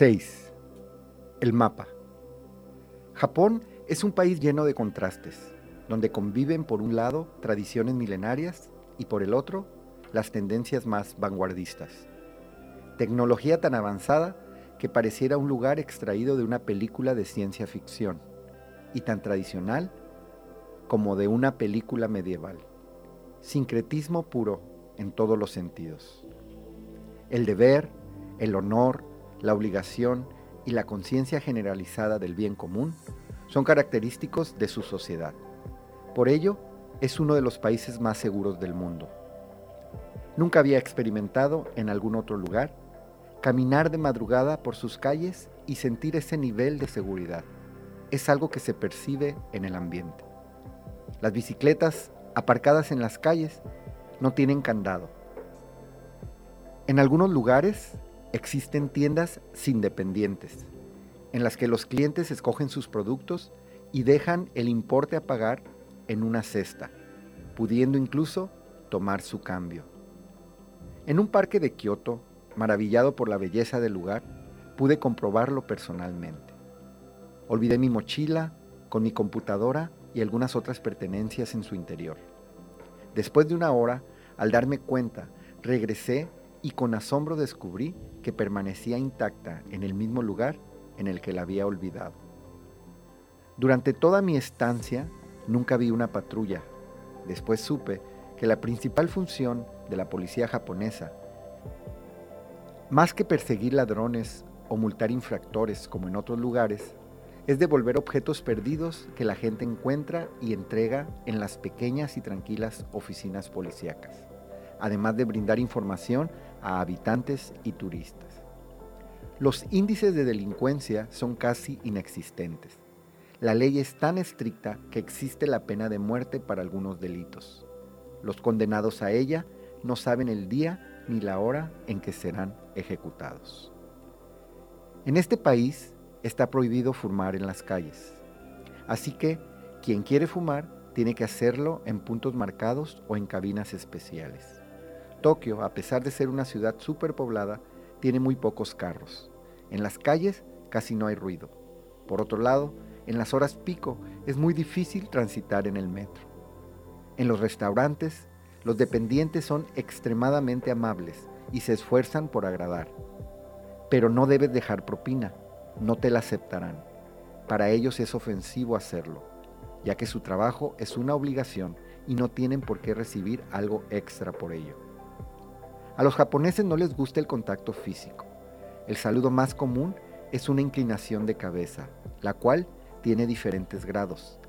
6. El mapa. Japón es un país lleno de contrastes, donde conviven por un lado tradiciones milenarias y por el otro las tendencias más vanguardistas. Tecnología tan avanzada que pareciera un lugar extraído de una película de ciencia ficción y tan tradicional como de una película medieval. Sincretismo puro en todos los sentidos. El deber, el honor, la obligación y la conciencia generalizada del bien común son característicos de su sociedad. Por ello, es uno de los países más seguros del mundo. Nunca había experimentado en algún otro lugar caminar de madrugada por sus calles y sentir ese nivel de seguridad. Es algo que se percibe en el ambiente. Las bicicletas aparcadas en las calles no tienen candado. En algunos lugares existen tiendas sin dependientes, en las que los clientes escogen sus productos y dejan el importe a pagar en una cesta, pudiendo incluso tomar su cambio. En un parque de Kioto, maravillado por la belleza del lugar, pude comprobarlo personalmente. Olvidé mi mochila con mi computadora y algunas otras pertenencias en su interior. Después de una hora, al darme cuenta, regresé y con asombro descubrí que permanecía intacta en el mismo lugar en el que la había olvidado. Durante toda mi estancia nunca vi una patrulla. Después supe que la principal función de la policía japonesa, más que perseguir ladrones o multar infractores como en otros lugares, es devolver objetos perdidos que la gente encuentra y entrega en las pequeñas y tranquilas oficinas policíacas además de brindar información a habitantes y turistas. Los índices de delincuencia son casi inexistentes. La ley es tan estricta que existe la pena de muerte para algunos delitos. Los condenados a ella no saben el día ni la hora en que serán ejecutados. En este país está prohibido fumar en las calles. Así que quien quiere fumar tiene que hacerlo en puntos marcados o en cabinas especiales. Tokio, a pesar de ser una ciudad superpoblada, tiene muy pocos carros. En las calles casi no hay ruido. Por otro lado, en las horas pico es muy difícil transitar en el metro. En los restaurantes, los dependientes son extremadamente amables y se esfuerzan por agradar. Pero no debes dejar propina, no te la aceptarán. Para ellos es ofensivo hacerlo, ya que su trabajo es una obligación y no tienen por qué recibir algo extra por ello. A los japoneses no les gusta el contacto físico. El saludo más común es una inclinación de cabeza, la cual tiene diferentes grados.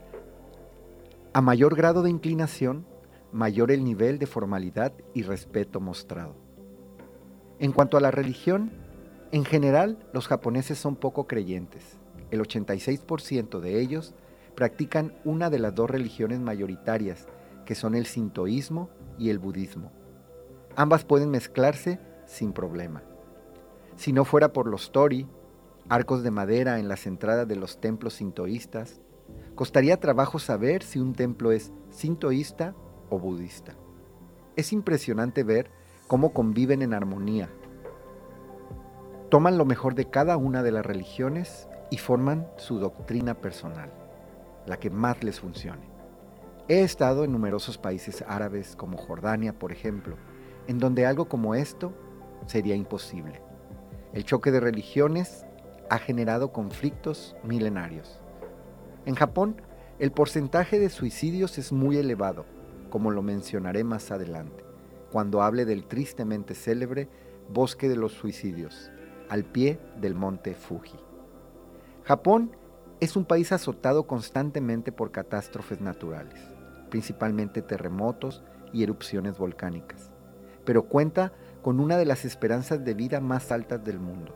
A mayor grado de inclinación, mayor el nivel de formalidad y respeto mostrado. En cuanto a la religión, en general los japoneses son poco creyentes. El 86% de ellos practican una de las dos religiones mayoritarias, que son el sintoísmo y el budismo. Ambas pueden mezclarse sin problema. Si no fuera por los tori, arcos de madera en las entradas de los templos sintoístas, costaría trabajo saber si un templo es sintoísta o budista. Es impresionante ver cómo conviven en armonía. Toman lo mejor de cada una de las religiones y forman su doctrina personal, la que más les funcione. He estado en numerosos países árabes como Jordania, por ejemplo, en donde algo como esto sería imposible. El choque de religiones ha generado conflictos milenarios. En Japón, el porcentaje de suicidios es muy elevado, como lo mencionaré más adelante, cuando hable del tristemente célebre Bosque de los Suicidios, al pie del monte Fuji. Japón es un país azotado constantemente por catástrofes naturales, principalmente terremotos y erupciones volcánicas pero cuenta con una de las esperanzas de vida más altas del mundo.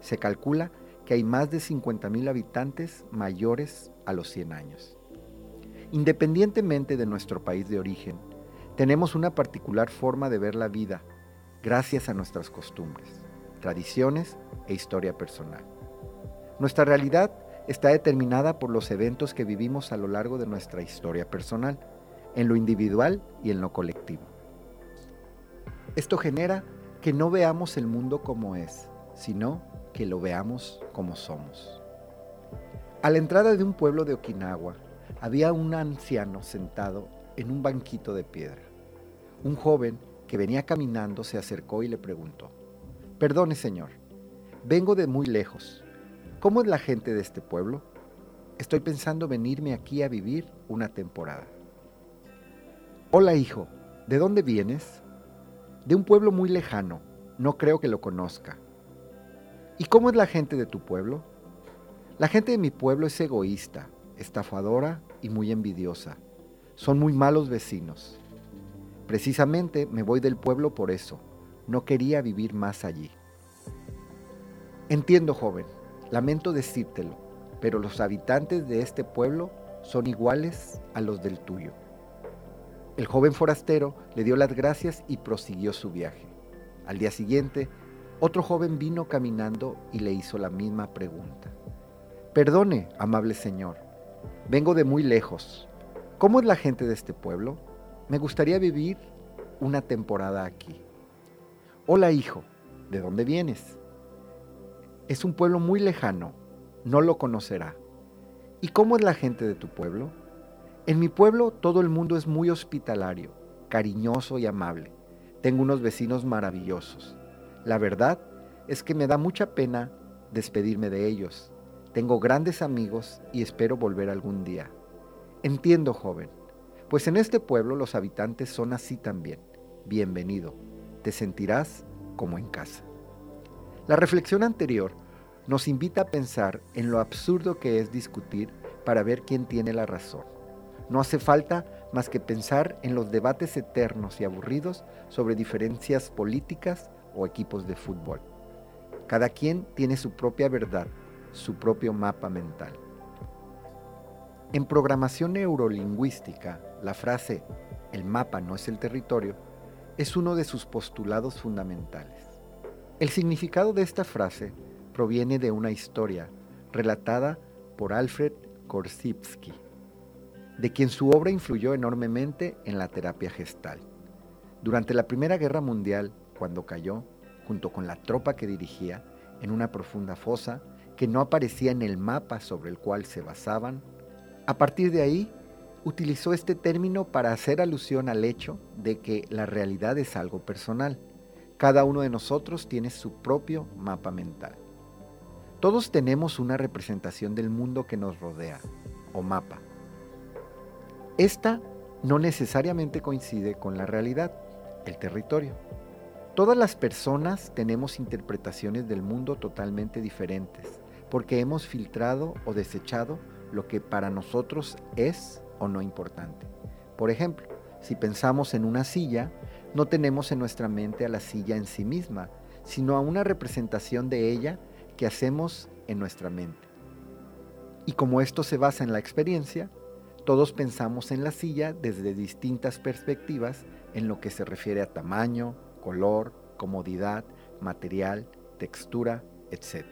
Se calcula que hay más de 50.000 habitantes mayores a los 100 años. Independientemente de nuestro país de origen, tenemos una particular forma de ver la vida gracias a nuestras costumbres, tradiciones e historia personal. Nuestra realidad está determinada por los eventos que vivimos a lo largo de nuestra historia personal, en lo individual y en lo colectivo. Esto genera que no veamos el mundo como es, sino que lo veamos como somos. A la entrada de un pueblo de Okinawa había un anciano sentado en un banquito de piedra. Un joven que venía caminando se acercó y le preguntó, Perdone señor, vengo de muy lejos. ¿Cómo es la gente de este pueblo? Estoy pensando venirme aquí a vivir una temporada. Hola hijo, ¿de dónde vienes? De un pueblo muy lejano, no creo que lo conozca. ¿Y cómo es la gente de tu pueblo? La gente de mi pueblo es egoísta, estafadora y muy envidiosa. Son muy malos vecinos. Precisamente me voy del pueblo por eso. No quería vivir más allí. Entiendo, joven, lamento decírtelo, pero los habitantes de este pueblo son iguales a los del tuyo. El joven forastero le dio las gracias y prosiguió su viaje. Al día siguiente, otro joven vino caminando y le hizo la misma pregunta. Perdone, amable señor, vengo de muy lejos. ¿Cómo es la gente de este pueblo? Me gustaría vivir una temporada aquí. Hola hijo, ¿de dónde vienes? Es un pueblo muy lejano, no lo conocerá. ¿Y cómo es la gente de tu pueblo? En mi pueblo todo el mundo es muy hospitalario, cariñoso y amable. Tengo unos vecinos maravillosos. La verdad es que me da mucha pena despedirme de ellos tengo grandes amigos y espero volver algún día. Entiendo, joven, pues en este pueblo los habitantes son así también. Bienvenido, te sentirás como en casa. La reflexión anterior nos invita a pensar en lo absurdo que es discutir para ver quién tiene la razón. No hace falta más que pensar en los debates eternos y aburridos sobre diferencias políticas o equipos de fútbol. Cada quien tiene su propia verdad su propio mapa mental. En programación neurolingüística, la frase el mapa no es el territorio es uno de sus postulados fundamentales. El significado de esta frase proviene de una historia relatada por Alfred Korzybski, de quien su obra influyó enormemente en la terapia gestal. Durante la Primera Guerra Mundial, cuando cayó, junto con la tropa que dirigía, en una profunda fosa, que no aparecía en el mapa sobre el cual se basaban. A partir de ahí, utilizó este término para hacer alusión al hecho de que la realidad es algo personal. Cada uno de nosotros tiene su propio mapa mental. Todos tenemos una representación del mundo que nos rodea, o mapa. Esta no necesariamente coincide con la realidad, el territorio. Todas las personas tenemos interpretaciones del mundo totalmente diferentes porque hemos filtrado o desechado lo que para nosotros es o no importante. Por ejemplo, si pensamos en una silla, no tenemos en nuestra mente a la silla en sí misma, sino a una representación de ella que hacemos en nuestra mente. Y como esto se basa en la experiencia, todos pensamos en la silla desde distintas perspectivas en lo que se refiere a tamaño, color, comodidad, material, textura, etc.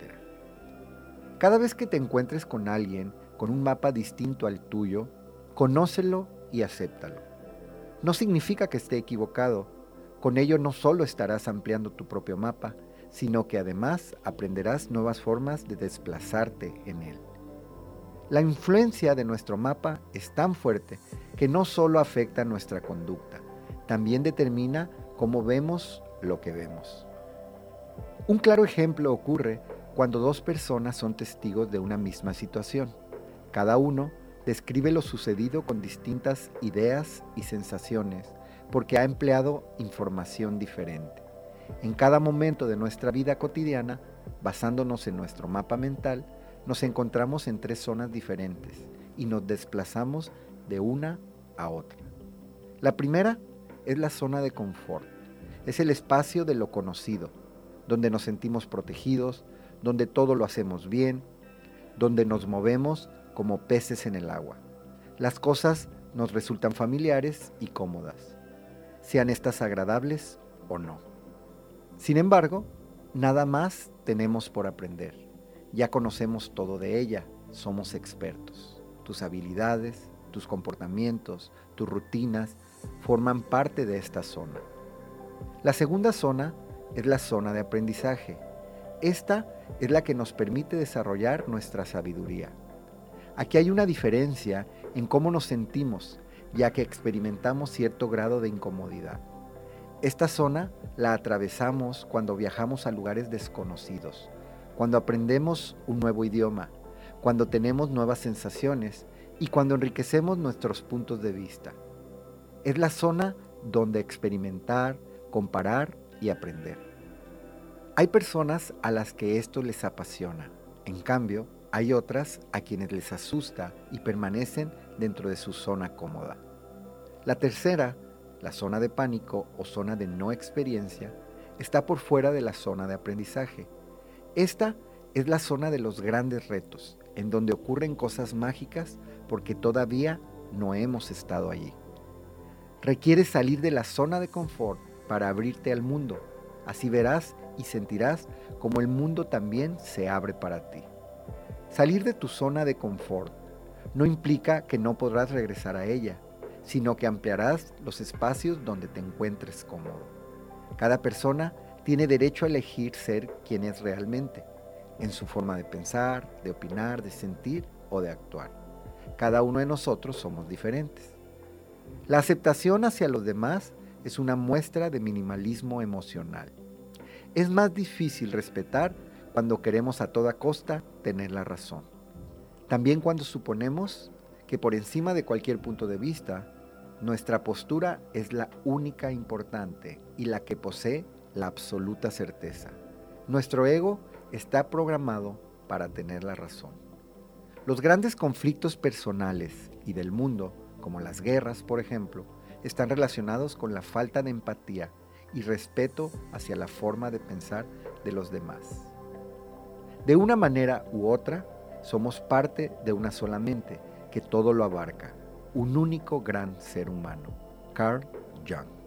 Cada vez que te encuentres con alguien con un mapa distinto al tuyo, conócelo y acéptalo. No significa que esté equivocado. Con ello no solo estarás ampliando tu propio mapa, sino que además aprenderás nuevas formas de desplazarte en él. La influencia de nuestro mapa es tan fuerte que no solo afecta nuestra conducta, también determina cómo vemos lo que vemos. Un claro ejemplo ocurre cuando dos personas son testigos de una misma situación. Cada uno describe lo sucedido con distintas ideas y sensaciones porque ha empleado información diferente. En cada momento de nuestra vida cotidiana, basándonos en nuestro mapa mental, nos encontramos en tres zonas diferentes y nos desplazamos de una a otra. La primera es la zona de confort. Es el espacio de lo conocido, donde nos sentimos protegidos, donde todo lo hacemos bien, donde nos movemos como peces en el agua. Las cosas nos resultan familiares y cómodas, sean estas agradables o no. Sin embargo, nada más tenemos por aprender. Ya conocemos todo de ella, somos expertos. Tus habilidades, tus comportamientos, tus rutinas forman parte de esta zona. La segunda zona es la zona de aprendizaje, Esta es la que nos permite desarrollar nuestra sabiduría. Aquí hay una diferencia en cómo nos sentimos, ya que experimentamos cierto grado de incomodidad. Esta zona la atravesamos cuando viajamos a lugares desconocidos, cuando aprendemos un nuevo idioma, cuando tenemos nuevas sensaciones y cuando enriquecemos nuestros puntos de vista. Es la zona donde experimentar, comparar y aprender. Hay personas a las que esto les apasiona. En cambio, hay otras a quienes les asusta y permanecen dentro de su zona cómoda. La tercera, la zona de pánico o zona de no experiencia, está por fuera de la zona de aprendizaje. Esta es la zona de los grandes retos, en donde ocurren cosas mágicas porque todavía no hemos estado allí. Requiere salir de la zona de confort para abrirte al mundo. Así verás y sentirás como el mundo también se abre para ti. Salir de tu zona de confort no implica que no podrás regresar a ella, sino que ampliarás los espacios donde te encuentres cómodo. Cada persona tiene derecho a elegir ser quien es realmente, en su forma de pensar, de opinar, de sentir o de actuar. Cada uno de nosotros somos diferentes. La aceptación hacia los demás es una muestra de minimalismo emocional. Es más difícil respetar cuando queremos a toda costa tener la razón. También cuando suponemos que por encima de cualquier punto de vista, nuestra postura es la única importante y la que posee la absoluta certeza. Nuestro ego está programado para tener la razón. Los grandes conflictos personales y del mundo, como las guerras, por ejemplo, están relacionados con la falta de empatía y respeto hacia la forma de pensar de los demás. De una manera u otra, somos parte de una sola mente que todo lo abarca, un único gran ser humano. Carl Jung.